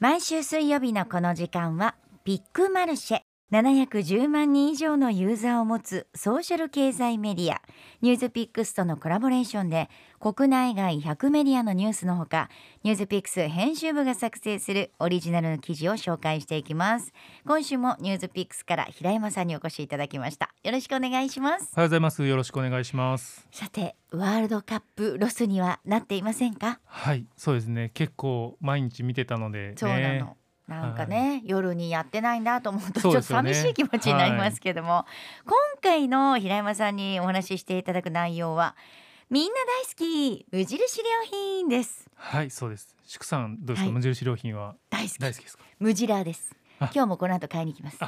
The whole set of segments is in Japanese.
毎週水曜日のこの時間はビッグマルシェ。710万人以上のユーザーを持つソーシャル経済メディアニュースピックスとのコラボレーションで国内外100メディアのニュースのほかニュースピックス編集部が作成するオリジナルの記事を紹介していきます。今週もニュースピックスから平山さんにお越しいただきました。よろしくお願いします。おはようございます。よろしくお願いします。さてワールドカップロスにはなっていませんか？はいそうですね。結構毎日見てたので、ね、そうなのなんかね、はい、夜にやってないんだと思うとちょっと寂しい気持ちになりますけども、ねはい、今回の平山さんにお話ししていただく内容はみんな大好き無印良品です。はいそうです。祝さんどうですか、はい、無印良品は大好き。ですか？無印です。今日もこの後買いに行きます。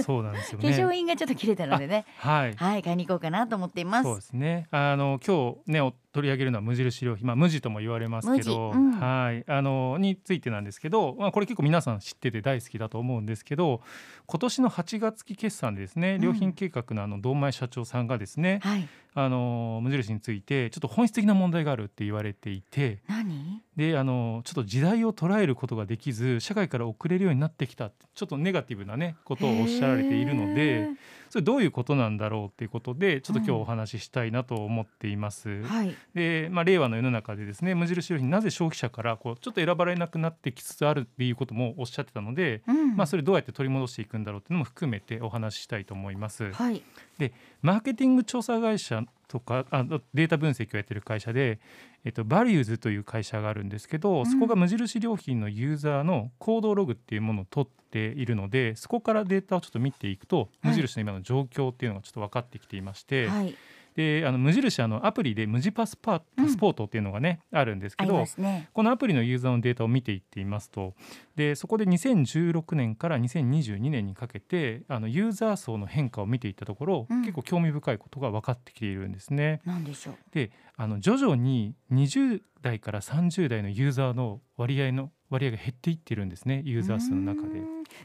そうなんですよね。化粧品がちょっと切れたのでね。はい。はい、買いに行こうかなと思っています。そうですね。あの今日ね取り上げるのは無印良品、まあ無地とも言われますけど、うん、はい。あのについてなんですけど、まあこれ結構皆さん知ってて大好きだと思うんですけど、今年の8月期決算でですね、良品計画のあの堂前社長さんがですね、はい、あの無印についてちょっと本質的な問題があるって言われていて、何？であのちょっと時代を捉えることができず社会から遅れるようになってきたちょっとネガティブなねことをおっしゃられているのでそれどういうことなんだろうっていうことでちょっと今日お話ししたいなと思っています。うんはい、で、まあ、令和の世の中でですね無印良品なぜ消費者からこうちょっと選ばれなくなってきつつあるっていうこともおっしゃってたので、うん、まあ、それどうやって取り戻していくんだろうっていうのも含めてお話ししたいと思います。はい、でマーケティング調査会社とかあデータ分析をやってる会社で、えっと、バリューズという会社があるんですけど、うん、そこが無印良品のユーザーの行動ログっていうものを取っているのでそこからデータをちょっと見ていくと、無印の今の状況っていうのがちょっと分かってきていまして、はい、であの無印あのアプリで無地パスパパスポートっていうのがね、うん、あるんですけど、ね、このアプリのユーザーのデータを見ていっていますとでそこで2016年から2022年にかけてあのユーザー層の変化を見ていったところ、うん、結構興味深いことが分かってきているんですね。なんでしょう。であの徐々に20代から30代のユーザーの割合の割合が減っていってるんですねユーザー数の中で。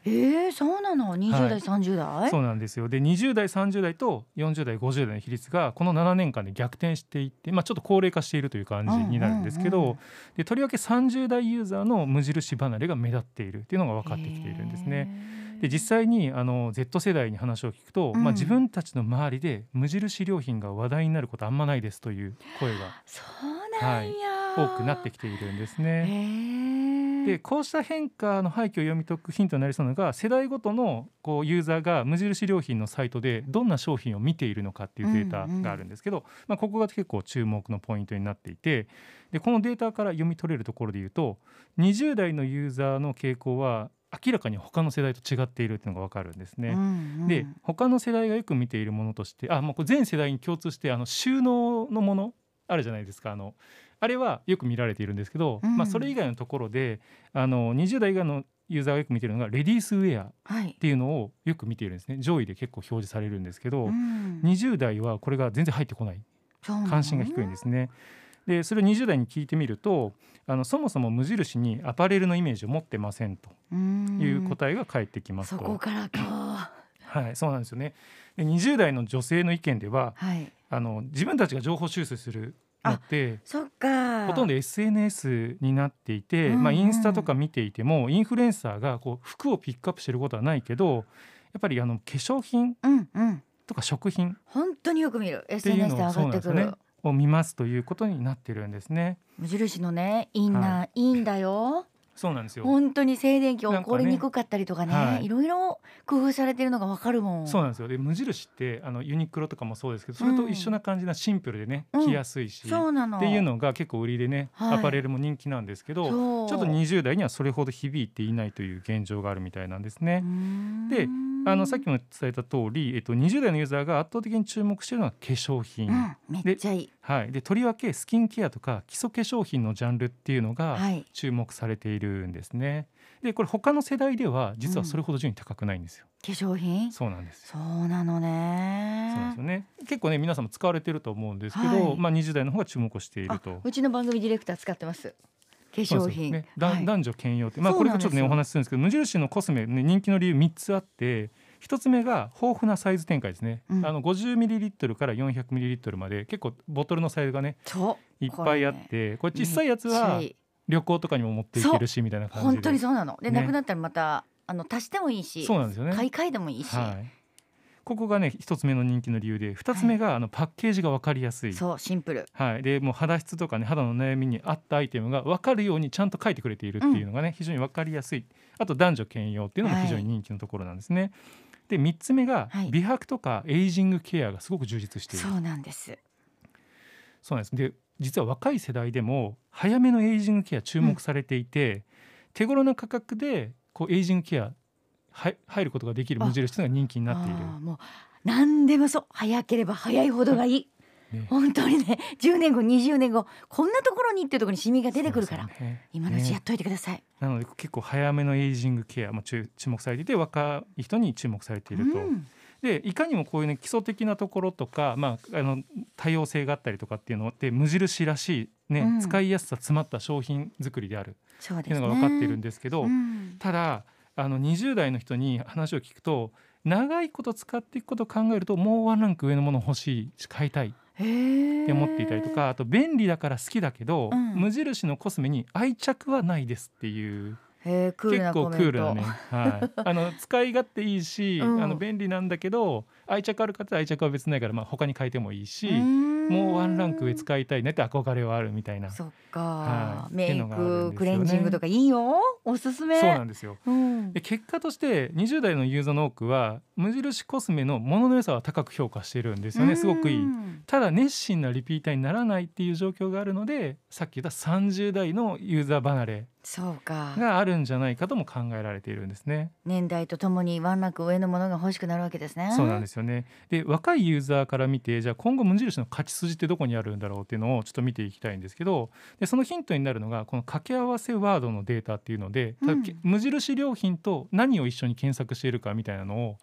えー、そうなの？20代、はい、30代そうなんですよ。で20代30代と40代50代の比率がこの7年間で逆転していって、まあ、ちょっと高齢化しているという感じになるんですけど、うんうんうん、でとりわけ30代ユーザーの無印離れが目立っているっていうのが分かってきているんですね。で実際にあの Z 世代に話を聞くと、うん、まあ、自分たちの周りで無印良品が話題になることあんまないですという声が、はい、多くなってきているんですね。でこうした変化の背景を読み解くヒントになりそうなのが世代ごとのこうユーザーが無印良品のサイトでどんな商品を見ているのかっていうデータがあるんですけど、うんうん、まあ、ここが結構注目のポイントになっていてでこのデータから読み取れるところでいうと20代のユーザーの傾向は明らかに他の世代と違っているっていうのが分かるんですね。うんうん、で他の世代がよく見ているものとしてあもう全世代に共通してあの収納のものあるじゃないですか。あのあれはよく見られているんですけど、うん、まあ、それ以外のところであの20代以外のユーザーがよく見ているのがレディースウェアっていうのをよく見ているんですね、はい、上位で結構表示されるんですけど、うん、20代はこれが全然入ってこない。関心が低いんですね。でそれを20代に聞いてみるとあのそもそも無印にアパレルのイメージを持ってませんという答えが返ってきますと。そこからか。はい。そうなんですよね。で20代の女性の意見では、はい、あの自分たちが情報収集するのってそっかほとんど SNS になっていて、うんうん、まあ、インスタとか見ていてもインフルエンサーがこう服をピックアップしてることはないけどやっぱりあの化粧品とか食品、うんうん、本当によく見る SNS で上がってくる。を見ますということになってるんですね。無印のねインナー、はい、いいんだよ。そうなんですよ。本当に静電気起こりにくかったりとかね、ねはい、いろいろ工夫されてるのがわかるもん。そうなんですよ。で無印ってあのユニクロとかもそうですけどそれと一緒な感じなシンプルでね、うん、着やすいし、そうなの。っていうのが結構売りでね、はい、アパレルも人気なんですけどちょっと20代にはそれほど響いていないという現状があるみたいなんですね。であのさっきも伝えた通り、えっと、20代のユーザーが圧倒的に注目しているのは化粧品、うん、めっちゃいい。はい、でとりわけスキンケアとか基礎化粧品のジャンルっていうのが注目されているんですね。でこれ他の世代では実はそれほど順位高くないんですよ。うん、化粧品？そうなんですそうなのね。そうですよね。結構ね皆さんも使われてると思うんですけど、はい、まあ20代の方が注目していると。うちの番組ディレクター使ってます化粧品、ねはい、男女兼用って。まあこれがちょっとねお話しするんですけど無印のコスメ、ね、人気の理由3つあって一つ目が豊富なサイズ展開ですね、うん、あの50ミリリットルから400ミリリットルまで結構ボトルのサイズがねいっぱいあってこれ小さいやつは旅行とかにも持っていけるしみたいな感じで。本当にそうなの。で、ねなくなったらまたあの足してもいいしそうなんですよね。買い替えでもいいし、はい、ここがね一つ目の人気の理由で二つ目が、あのパッケージが分かりやすい。そうシンプル。はい、でもう肌質とかね肌の悩みに合ったアイテムが分かるようにちゃんと書いてくれているっていうのがね、非常に分かりやすい。あと男女兼用っていうのも非常に人気のところなんですね。で3つ目がはい。美白とかエイジングケアがすごく充実している、そうなんです。そうなんです。で実は若い世代でも早めのエイジングケア注目されていて、手頃な価格でこうエイジングケアは入ることができる無印というのが人気になっている。もう何でもそう早ければ早いほどがいい。ね。本当にね10年後20年後こんなところにっていうところにシミが出てくるから、ね。今のうちやねっといてください、なので結構早めのエイジングケアも注注目されていて若い人に注目されていると。うん。でいかにもこういうね基礎的なところとか、まあ、あの多様性があったりとかっていうのって無印らしい、ねうん。使いやすさ詰まった商品作りである。っていうのが分かっているんですけど、うん。ただあの20代の人に話を聞くと長いこと使っていくことを考えるともうワンランク上のもの欲しいし買いたいって思っていたりとかあと便利だから好きだけど、うん。無印のコスメに愛着はないですっていう結構クールなね、はい、あの使い勝手いいし、うん。あの便利なんだけど愛着ある方は愛着は別にないから、まあ、他に変えてもいいし、もうワンランク上使いたいねって憧れはあるみたいな。そそっか、はい。っていメイうのがあるんですよね。ククレンジングとかいいよ。おすすめ。うなんですよ。うん。で結果として20代のユーザーの多くは無印コスメのものの良さは高く評価してるんですよね。すごくいい。うんただ熱心なリピーターにならないっていう状況があるのでさっき言った30代のユーザー離れそうか。があるんじゃないかとも考えられているんですね。年代とともにワンランク上のものが欲しくなるわけですね。そうなんですよね。で若いユーザーから見てじゃあ今後無印の勝ち筋ってどこにあるんだろうっていうのをちょっと見ていきたいんですけどでそのヒントになるのがこの掛け合わせワードのデータっていうので、たうん。無印良品と何を一緒に検索しているかみたいなのを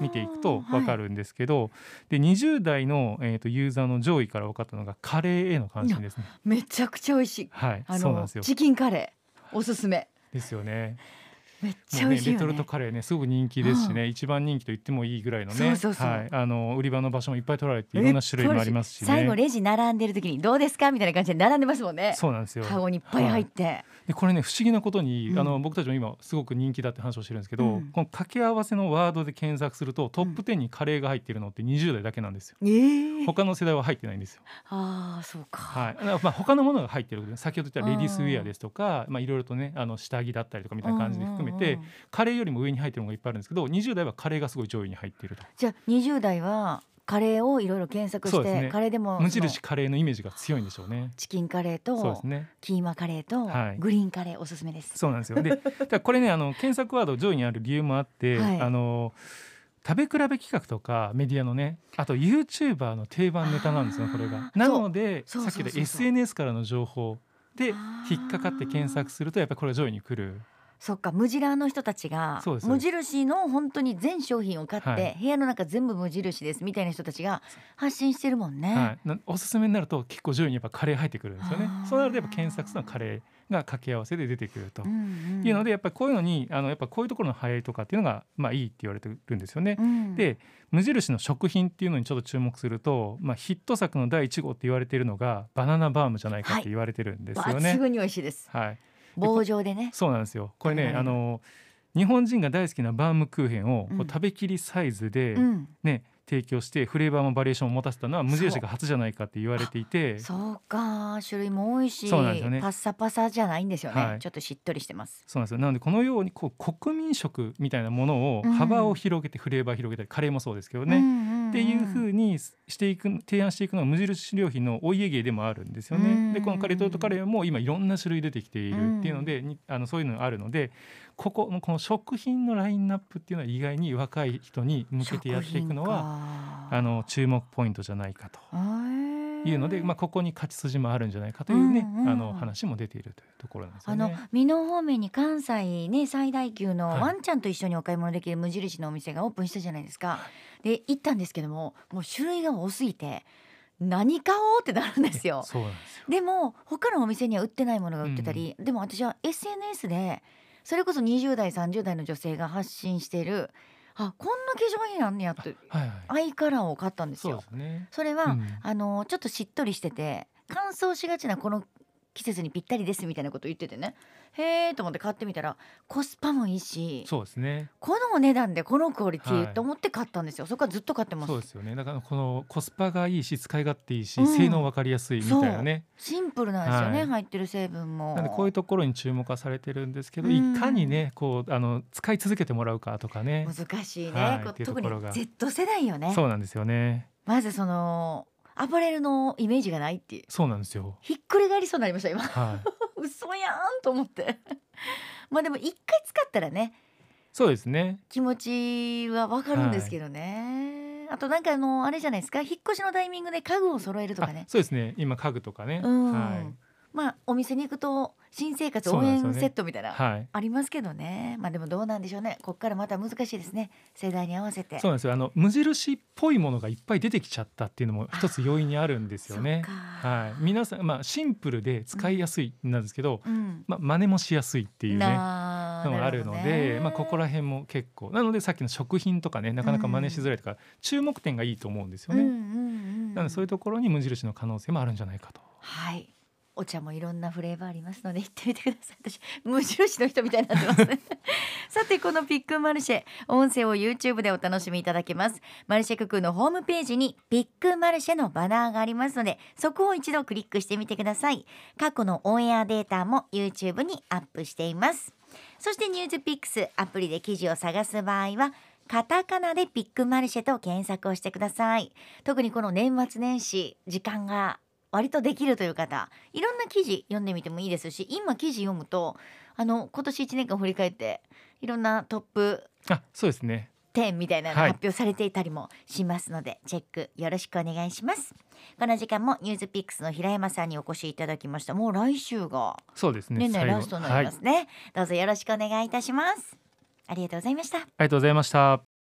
見ていくと分かはいるんですけど、で20代の、えー、とユーザーの上位から分かったのがカレーへの関心ですね。めちゃくちゃ美味しい。はいあそうなんですよ。のチキンカレーおすすめ。ですよね。めっちゃ美味しいよね。レトルトカレーねすごく人気ですしね、一番人気と言ってもいいぐらいのねはい、あの売り場の場所もいっぱい取られていろんな種類もありますしね。最後レジ並んでる時にどうですか？みたいな感じで並んでますもんね。そうなんですよ。カゴにいっぱい入って、でこれね不思議なことに、うんあの僕たちも今すごく人気だって話をしてるんですけど、うんこの掛け合わせのワードで検索するとトップ10にカレーが入っているのって20代だけなんですよ。ええ他の世代は入ってないんですよ。ああそうか、はい。まあ他のものが入ってる先ほど言ったレディースウェアですとか、まあいろいろとねあの下着だったりとかみたいな感じで含めて、うんうんうんカレーよりも上に入ってるのがいっぱいあるんですけど、20代はカレーがすごい上位に入っていると。じゃあ20代はカレーをいろいろ検索して、ねカレーでも無印カレーのイメージが強いんでしょうね。チキンカレーと。キーマカレーとはいグリーンカレーおすすめです。そうなんですよ。で、これねあの検索ワード上位にある理由もあって、はいあの食べ比べ企画とかメディアのねあと YouTuber の定番ネタなんですよこれが。なのでさっき言ったそうそうそう SNS からの情報で引っかかって検索するとやっぱりこれが上位に来る。そっか無印の人たちが無印の本当に全商品を買って、はい部屋の中全部無印ですみたいな人たちが発信してるもんね。はい、なおすすめになると結構上位にやっぱカレー入ってくるんですよね。そうなるとやっぱ検索するのはカレーが掛け合わせで出てくると。いうのでやっぱりこういうのにあのやっぱこういうところの流行りとかっていうのがまあいいって言われてるんですよね。うんで無印の食品っていうのにちょっと注目すると、まあ、ヒット作の第一号って言われているのがバナナバームじゃないかって言われてるんですよね。抜群に美味しいです。はい、棒状でね。そうなんですよ。これね、はいあの日本人が大好きなバームクーヘンを食べきりサイズでうん。ね、提供してフレーバーもバリエーションを持たせたのは無印が初じゃないかって言われていて。そうか種類も多いし、そうなんですよねパッサパサじゃないんですよね、はいちょっとしっとりしてます。そうなんですよなのでこのようにこう国民食みたいなものをうん幅を広げてフレーバー広げたりカレーもそうですけどね、うんうんうんっていうふうにしていく提案していくのは無印良品のお家芸でもあるんですよね。うん。でこのカレートートカレーも今いろんな種類出てきているっていうので、にあのそういうのがあるのでここのこの食品のラインナップっていうのは意外に若い人に向けてやっていくのははあの注目ポイントじゃないかとというので、まあ、ここに勝ち筋もあるんじゃないかというね、うんうんあの話も出ているというところなんですあの。美濃方面に関西ね最大級のはい。ワンちゃんと一緒にお買い物できる無印のお店がオープンしたじゃないですか。で行ったんですけどももう種類が多すぎて何買おうってなるんですよ。そうなんですよ。でも他のお店には売ってないものが売ってたり、でも私は SNS でそれこそ20代30代の女性が発信しているあこんな化粧品あんねやってはいはい。アイカラーを買ったんですそうよですね。それは、うんあのちょっとしっとりしてて乾燥しがちなこの季節にぴったりですみたいなこと言っててね。へえと思って買ってみたらコスパもいいしそうですね。このお値段でこのクオリティはい。と思って買ったんですよ。そこからずっと買ってます。そうですよね。だからこのコスパがいいし使い勝手いいし、うん。性能分かりやすいみたいなね。シンプルなんですよね、はい。入ってる成分も。なんでこういうところに注目はされてるんですけど、うん。いかにねこうあの使い続けてもらうかとかね。難しいね、はい。特にころが。Z 世代よね。そうなんですよね。まずそのアパレルのイメージがないっていう。そうなんですよ。ひっくり返りそうになりました今。はい。嘘やんと思って。まあでも一回使ったらねそうですね。気持ちはわかるんですけどね、あとなんかあのあれじゃないですか。引っ越しのタイミングで家具を揃えるとかあねそうですね。今家具とかね、うん、はい。まあお店に行くと新生活応援セットみたいな、はい。ありますけどね。まあでもどうなんでしょうね。こっからまた難しいですね。世代に合わせて。そうなんですよ。あの無印っぽいものがいっぱい出てきちゃったっていうのも一つ要因にあるんですよね。はい。皆さんまあシンプルで使いやすいなんですけど、うん。まあ真似もしやすいっていうね。のがあるので、まあここら辺も結構。なのでさっきの食品とかねなかなか真似しづらいとか、注目点がいいと思うんですよね、うんうんうん。なのでそういうところに無印の可能性もあるんじゃないかと。はいお茶もいろんなフレーバーありますので行ってみてください。私無印の人みたいになってますね。さてこのピックマルシェ音声を YouTube でお楽しみいただけます。マルシェククのホームページにピックマルシェのバナーがありますのでそこを一度クリックしてみてください。過去のオンエアデータも YouTube にアップしています。そしてニュースピックスアプリで記事を探す場合はカタカナでピックマルシェと検索をしてください。特にこの年末年始時間が割とできるという方いろんな記事読んでみてもいいですし今記事読むとあの今年1年間振り返っていろんなトップあそうですね。10みたいなのはい。発表されていたりもしますので、チェックよろしくお願いします。この時間もニュースピックスの平山さんにお越しいただきました。もう来週がそうですね。年内ラストになりますね、どうぞよろしくお願いいたします。ありがとうございました。ありがとうございました